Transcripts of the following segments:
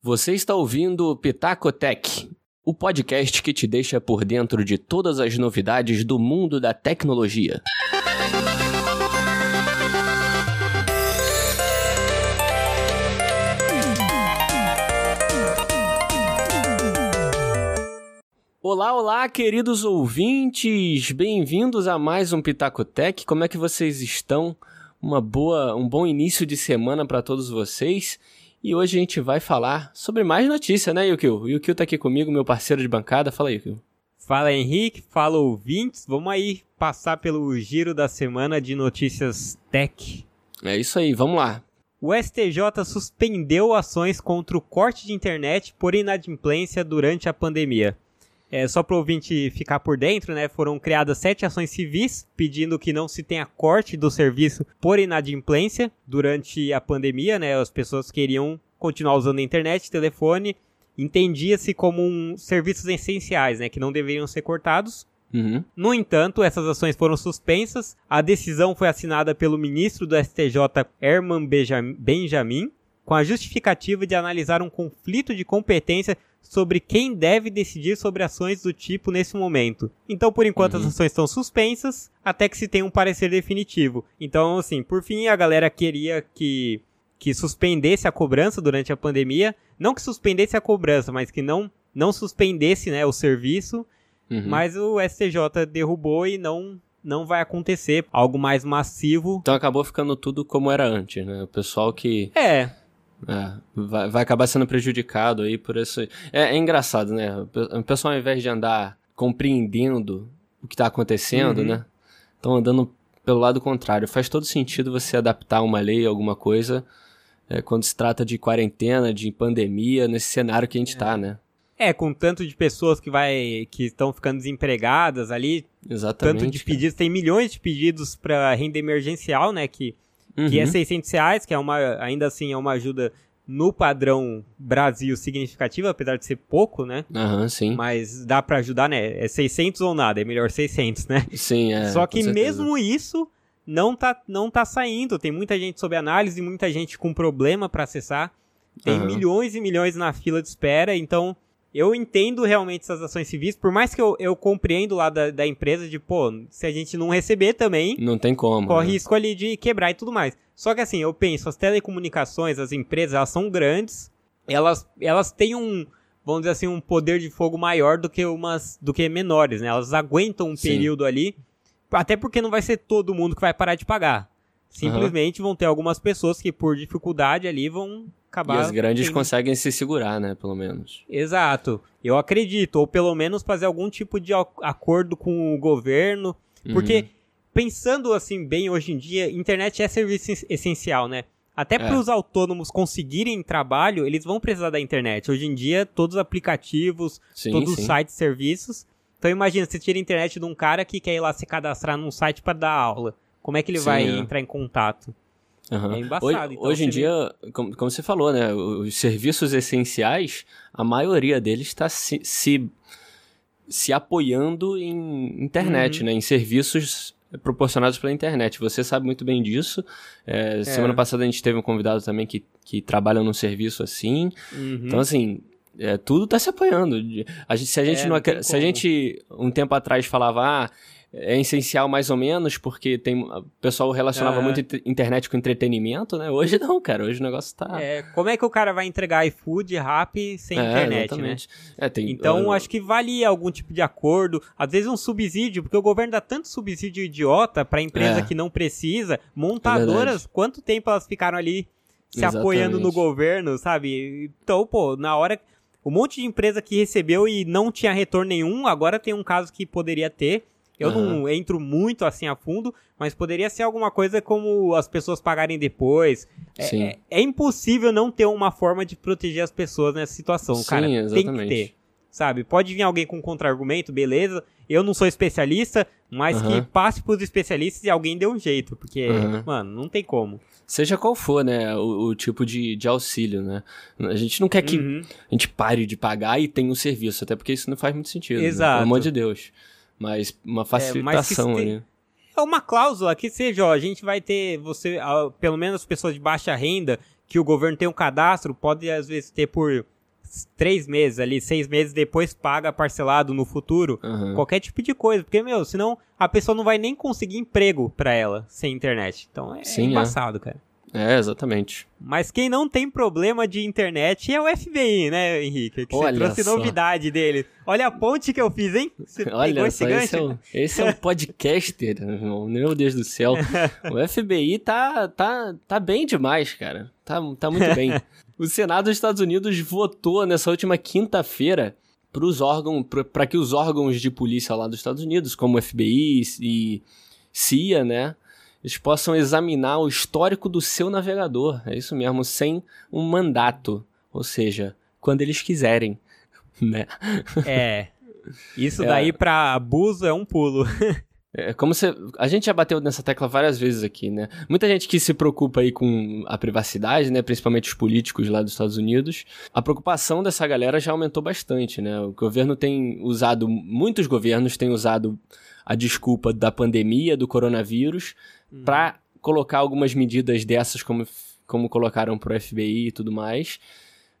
Você está ouvindo o Pitacotech, o podcast que te deixa por dentro de todas as novidades do mundo da tecnologia. Olá, olá, queridos ouvintes! Bem-vindos a mais um Pitacotech. Como é que vocês estão? Uma boa, um bom início de semana para todos vocês. E hoje a gente vai falar sobre mais notícia, né, Yukio? O Yukio tá aqui comigo, meu parceiro de bancada. Fala aí, Yukio. Fala Henrique, fala ouvintes. Vamos aí passar pelo giro da semana de notícias tech. É isso aí, vamos lá. O STJ suspendeu ações contra o corte de internet por inadimplência durante a pandemia. É, só para o ouvinte ficar por dentro, né, foram criadas sete ações civis pedindo que não se tenha corte do serviço por inadimplência durante a pandemia. Né, as pessoas queriam continuar usando a internet, telefone, entendia-se como um, serviços essenciais, né, que não deveriam ser cortados. Uhum. No entanto, essas ações foram suspensas. A decisão foi assinada pelo ministro do STJ, Herman Benjamin, com a justificativa de analisar um conflito de competência sobre quem deve decidir sobre ações do tipo nesse momento. Então, por enquanto, uhum. as ações estão suspensas até que se tenha um parecer definitivo. Então, assim, por fim, a galera queria que, que suspendesse a cobrança durante a pandemia. Não que suspendesse a cobrança, mas que não, não suspendesse né, o serviço. Uhum. Mas o STJ derrubou e não não vai acontecer algo mais massivo. Então acabou ficando tudo como era antes, né? O pessoal que. É. É, vai, vai acabar sendo prejudicado aí por isso. É, é, engraçado, né? O pessoal, ao invés de andar compreendendo o que está acontecendo, uhum. né? Estão andando pelo lado contrário. Faz todo sentido você adaptar uma lei, alguma coisa, é, quando se trata de quarentena, de pandemia, nesse cenário que a gente está, é. né? É, com tanto de pessoas que vai que estão ficando desempregadas ali, Exatamente. Tanto de pedidos, tem milhões de pedidos para renda emergencial, né? Que uhum. que é 600 reais, que é uma, ainda assim é uma ajuda no padrão Brasil significativa, apesar de ser pouco, né? Aham, uhum, sim. Mas dá para ajudar, né? É 600 ou nada, é melhor 600, né? Sim, é. Só que mesmo isso não tá, não tá saindo. Tem muita gente sob análise, muita gente com problema para acessar. Tem uhum. milhões e milhões na fila de espera, então eu entendo realmente essas ações civis, por mais que eu, eu compreendo lá da, da empresa de, pô, se a gente não receber também. Não tem como. Corre né? risco ali de quebrar e tudo mais. Só que assim, eu penso, as telecomunicações, as empresas, elas são grandes, elas, elas têm um, vamos dizer assim, um poder de fogo maior do que umas, do que menores, né? Elas aguentam um Sim. período ali, até porque não vai ser todo mundo que vai parar de pagar. Simplesmente uhum. vão ter algumas pessoas que por dificuldade ali vão acabar. E as grandes tendo... conseguem se segurar, né? Pelo menos. Exato. Eu acredito. Ou pelo menos fazer algum tipo de acordo com o governo. Porque, uhum. pensando assim bem hoje em dia, internet é serviço essencial, né? Até é. para os autônomos conseguirem trabalho, eles vão precisar da internet. Hoje em dia, todos os aplicativos, sim, todos sim. os sites, serviços. Então imagina, você tira a internet de um cara que quer ir lá se cadastrar num site para dar aula. Como é que ele sim, vai é. entrar em contato? Uhum. É embaçado. Hoje, então, hoje em dia, como, como, você falou, né? Os serviços essenciais, a maioria deles está se, se, se, apoiando em internet, uhum. né? Em serviços proporcionados pela internet. Você sabe muito bem disso. É, é. Semana passada a gente teve um convidado também que, que trabalha num serviço assim. Uhum. Então, assim, é, tudo está se apoiando. A gente, se a gente, é, não, não se a gente um tempo atrás falava, ah, é essencial mais ou menos, porque tem o pessoal relacionava muito internet com entretenimento, né? Hoje não, cara. Hoje o negócio tá. É, como é que o cara vai entregar iFood, rap sem é, internet, né? exatamente. né? É, tem, então, uh... acho que valia algum tipo de acordo, às vezes um subsídio, porque o governo dá tanto subsídio idiota para empresa é. que não precisa. Montadoras, é quanto tempo elas ficaram ali se exatamente. apoiando no governo, sabe? Então, pô, na hora um monte de empresa que recebeu e não tinha retorno nenhum, agora tem um caso que poderia ter. Eu uhum. não entro muito assim a fundo, mas poderia ser alguma coisa como as pessoas pagarem depois. É, é, é, impossível não ter uma forma de proteger as pessoas nessa situação, Sim, cara. Exatamente. Tem que ter. Sabe? Pode vir alguém com contra-argumento, beleza. Eu não sou especialista, mas uhum. que passe pros especialistas e alguém dê um jeito. Porque, uhum. mano, não tem como. Seja qual for, né, o, o tipo de, de, auxílio, né? A gente não quer que uhum. a gente pare de pagar e tenha um serviço, até porque isso não faz muito sentido. Exato. Né? Pelo amor de Deus mas uma facilitação é, É uma cláusula que seja, ó, a gente vai ter você, pelo menos pessoas de baixa renda que o governo tem um cadastro, pode às vezes ter por três meses ali, seis meses depois paga parcelado no futuro, uhum. qualquer tipo de coisa, porque, meu, senão a pessoa não vai nem conseguir emprego pra ela sem internet. Então é, Sim, é embaçado, é. cara. É, exatamente. Mas quem não tem problema de internet é o FBI, né, Henrique? Que Olha você trouxe só. novidade dele. Olha a ponte que eu fiz, hein? Você Olha esse só, esse é, um, esse é um podcaster, meu Deus do céu. O FBI tá, tá, tá bem demais, cara. Tá, tá muito bem. O Senado dos Estados Unidos votou nessa última quinta-feira para os órgãos, para que os órgãos de polícia lá dos Estados Unidos, como o FBI e CIA, né, eles possam examinar o histórico do seu navegador. É isso mesmo, sem um mandato. Ou seja, quando eles quiserem. Né? É. Isso daí é. para abuso é um pulo. É como se. A gente já bateu nessa tecla várias vezes aqui, né? Muita gente que se preocupa aí com a privacidade, né? Principalmente os políticos lá dos Estados Unidos. A preocupação dessa galera já aumentou bastante, né? O governo tem usado. Muitos governos têm usado a desculpa da pandemia, do coronavírus, uhum. para colocar algumas medidas dessas, como, como colocaram pro FBI e tudo mais,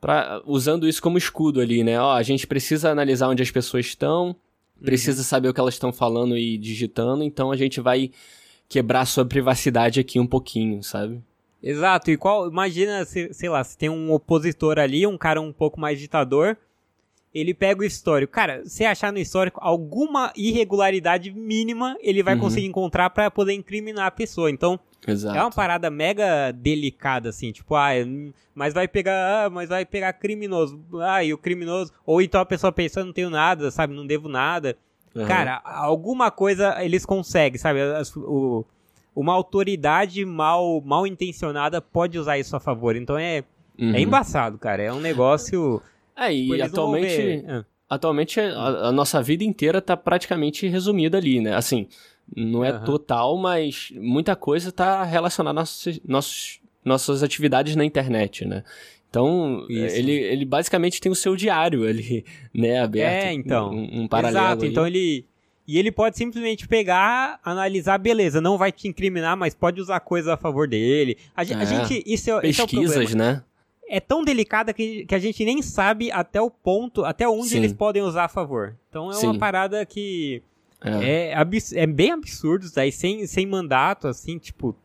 pra, usando isso como escudo ali, né? Ó, a gente precisa analisar onde as pessoas estão, precisa uhum. saber o que elas estão falando e digitando, então a gente vai quebrar sua privacidade aqui um pouquinho, sabe? Exato, e qual, imagina, se, sei lá, se tem um opositor ali, um cara um pouco mais ditador, ele pega o histórico. Cara, se achar no histórico alguma irregularidade mínima, ele vai uhum. conseguir encontrar para poder incriminar a pessoa. Então, Exato. é uma parada mega delicada, assim, tipo, ah, mas vai pegar, ah, mas vai pegar criminoso. Ah, e o criminoso. Ou então a pessoa pensa, não tenho nada, sabe, não devo nada. Uhum. Cara, alguma coisa eles conseguem, sabe? O, uma autoridade mal, mal intencionada pode usar isso a favor. Então é, é uhum. é embaçado, cara. É um negócio. É, e tipo, atualmente, é. atualmente a, a, nossa vida inteira tá praticamente resumida ali, né? Assim, não é uhum. total, mas muita coisa tá relacionada a nossos, nossos, nossas atividades na internet, né? Então, ele, ele basicamente tem o seu diário ali, né, aberto. É, então. Um, um paralelo Exato, aí. então ele... E ele pode simplesmente pegar, analisar, beleza, não vai te incriminar, mas pode usar coisas a favor dele. A, é, a gente, isso é, Pesquisas, é né? É tão delicada que, que a gente nem sabe até o ponto, até onde Sim. eles podem usar a favor. Então é Sim. uma parada que é, é, é bem absurdo, daí sem, sem mandato, assim, tipo,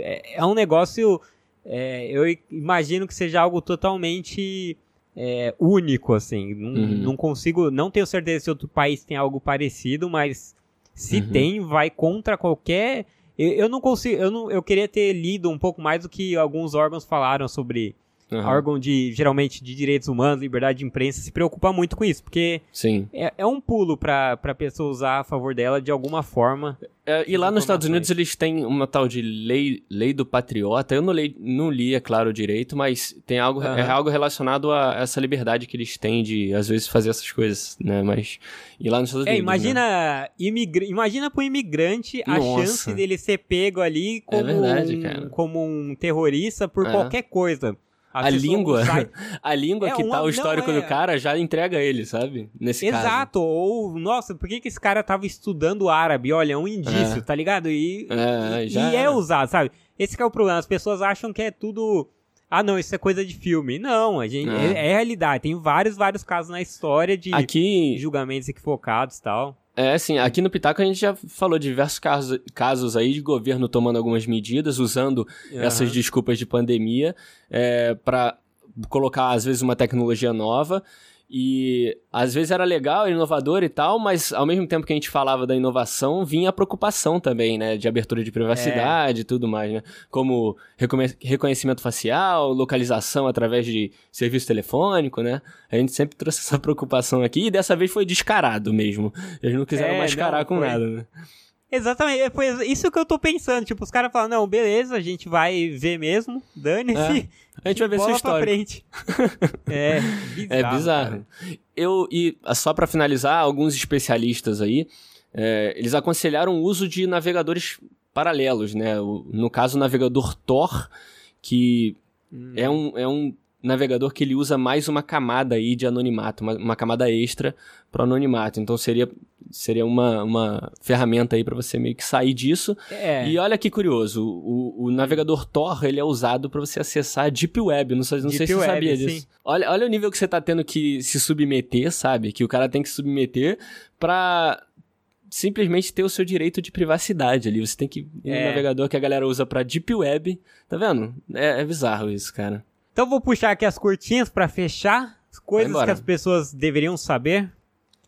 é, é um negócio, é, eu imagino que seja algo totalmente é, único, assim, não, uhum. não consigo, não tenho certeza se outro país tem algo parecido, mas se uhum. tem, vai contra qualquer... Eu, eu não consigo, eu, não, eu queria ter lido um pouco mais do que alguns órgãos falaram sobre Uhum. órgão de, geralmente, de direitos humanos, liberdade de imprensa, se preocupa muito com isso, porque Sim. É, é um pulo pra, pra pessoa usar a favor dela de alguma forma. É, e lá nos Estados Unidos eles têm uma tal de lei, lei do patriota, eu não li, não li, é claro, direito, mas tem algo, uhum. é algo relacionado a essa liberdade que eles têm de, às vezes, fazer essas coisas, né, mas... E lá nos Estados é, Unidos, imagina, né? imigra imagina pro imigrante Nossa. a chance dele ser pego ali é como, é verdade, um, como um terrorista por é. qualquer coisa a, a língua, a língua é que uma, tá o histórico é... do cara já entrega ele, sabe? Nesse Exato, caso. Exato. Ou, nossa, por que, que esse cara tava estudando árabe? Olha, é um indício, é. tá ligado? E é, e é usado, sabe? Esse é o problema. As pessoas acham que é tudo. Ah, não, isso é coisa de filme. Não, a gente, é. é, é realidade. Tem vários, vários casos na história de Aqui... julgamentos equivocados e tal. É, assim, aqui no Pitaco a gente já falou de diversos casos, casos aí de governo tomando algumas medidas, usando uhum. essas desculpas de pandemia é, para colocar, às vezes, uma tecnologia nova. E às vezes era legal, inovador e tal, mas ao mesmo tempo que a gente falava da inovação, vinha a preocupação também, né? De abertura de privacidade e é. tudo mais, né? Como reconhecimento facial, localização através de serviço telefônico, né? A gente sempre trouxe essa preocupação aqui e dessa vez foi descarado mesmo. Eles não quiseram é, mascarar não, com foi. nada, né? Exatamente, é, foi isso que eu tô pensando. Tipo, os caras falam, não, beleza, a gente vai ver mesmo, dane-se. É. A gente vai ver sua história. frente. é, bizarro, é bizarro. Eu, e só para finalizar, alguns especialistas aí, é, eles aconselharam o uso de navegadores paralelos, né? No caso, o navegador Tor, que hum. é, um, é um navegador que ele usa mais uma camada aí de anonimato, uma, uma camada extra para anonimato. Então seria seria uma, uma ferramenta aí para você meio que sair disso. É. E olha que curioso, o, o navegador Tor, ele é usado para você acessar a Deep Web, não, sei, não sei se você sabia disso. Olha, olha o nível que você tá tendo que se submeter, sabe? Que o cara tem que submeter pra simplesmente ter o seu direito de privacidade ali. Você tem que ir é. no navegador que a galera usa pra Deep Web. Tá vendo? É, é bizarro isso, cara. Então vou puxar aqui as curtinhas para fechar. Coisas que as pessoas deveriam saber.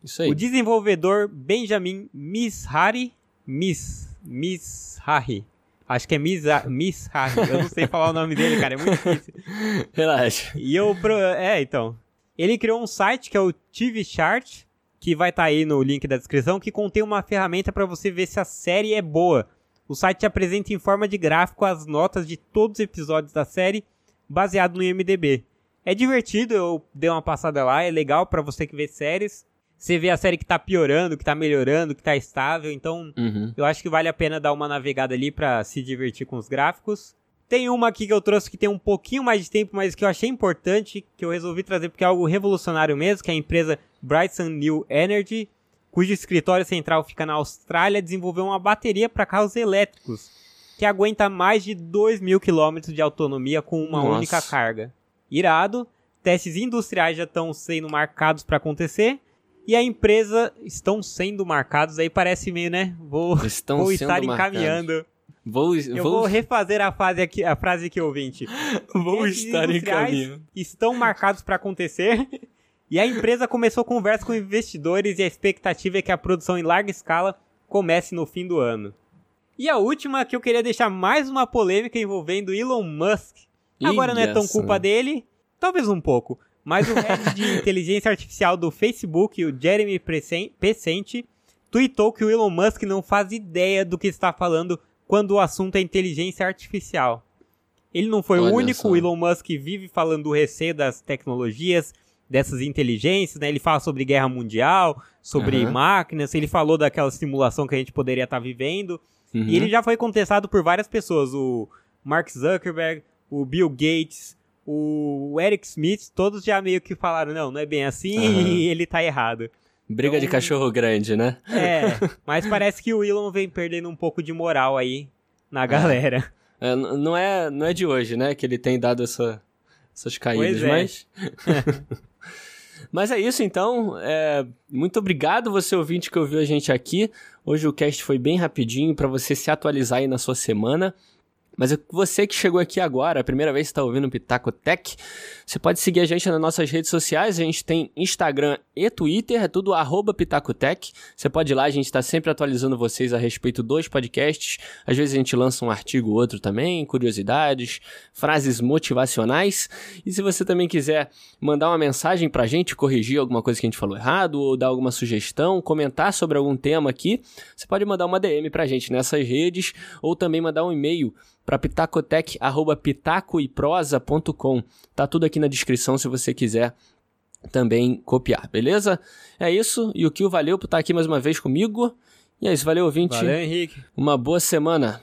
Isso aí. O desenvolvedor Benjamin Mishari, Miss, Mishari, acho que é Mishari, eu não sei falar o nome dele, cara, é muito difícil. Relaxa. E eu, é, então, ele criou um site que é o TV Chart, que vai estar tá aí no link da descrição, que contém uma ferramenta para você ver se a série é boa. O site apresenta em forma de gráfico as notas de todos os episódios da série, baseado no IMDb. É divertido, eu dei uma passada lá, é legal para você que vê séries. Você vê a série que tá piorando, que tá melhorando, que tá estável, então uhum. eu acho que vale a pena dar uma navegada ali para se divertir com os gráficos. Tem uma aqui que eu trouxe que tem um pouquinho mais de tempo, mas que eu achei importante, que eu resolvi trazer porque é algo revolucionário mesmo, que é a empresa Brightson New Energy, cujo escritório central fica na Austrália, desenvolveu uma bateria para carros elétricos que aguenta mais de 2 mil quilômetros de autonomia com uma Nossa. única carga. Irado, testes industriais já estão sendo marcados para acontecer e a empresa estão sendo marcados, aí parece meio, né? Vou, estão vou estar encaminhando. Vou, eu vou... vou refazer a, fase aqui, a frase aqui, ouvinte. vou estar encaminhando. Estão marcados para acontecer. E a empresa começou conversa com investidores e a expectativa é que a produção em larga escala comece no fim do ano. E a última que eu queria deixar mais uma polêmica envolvendo Elon Musk. Agora não é tão culpa dele, talvez um pouco, mas o head de inteligência artificial do Facebook, o Jeremy Pescente, tweetou que o Elon Musk não faz ideia do que está falando quando o assunto é inteligência artificial. Ele não foi Olha o único, só. o Elon Musk vive falando do receio das tecnologias, dessas inteligências, né? Ele fala sobre guerra mundial, sobre uhum. máquinas, ele falou daquela simulação que a gente poderia estar tá vivendo. Uhum. E ele já foi contestado por várias pessoas, o Mark Zuckerberg, o Bill Gates, o Eric Smith, todos já meio que falaram, não, não é bem assim uhum. e ele tá errado. Briga então, de cachorro grande, né? É, mas parece que o Elon vem perdendo um pouco de moral aí na galera. É, não, é, não é de hoje, né, que ele tem dado essa, essas caídas, é. mas... mas é isso, então. É, muito obrigado você ouvinte que ouviu a gente aqui. Hoje o cast foi bem rapidinho para você se atualizar aí na sua semana. Mas é você que chegou aqui agora, a primeira vez que está ouvindo o Pitaco Tech, você pode seguir a gente nas nossas redes sociais. A gente tem Instagram e Twitter, é tudo arroba Pitacotech. Você pode ir lá, a gente está sempre atualizando vocês a respeito dos podcasts. Às vezes a gente lança um artigo ou outro também, curiosidades, frases motivacionais. E se você também quiser mandar uma mensagem para a gente, corrigir alguma coisa que a gente falou errado, ou dar alguma sugestão, comentar sobre algum tema aqui, você pode mandar uma DM para a gente nessas redes, ou também mandar um e-mail para pitacotec@pitacoeprosa.com. Tá tudo aqui na descrição se você quiser também copiar, beleza? É isso, e o Kio valeu por estar aqui mais uma vez comigo. E é isso, valeu ouvinte. Valeu, Henrique. Uma boa semana.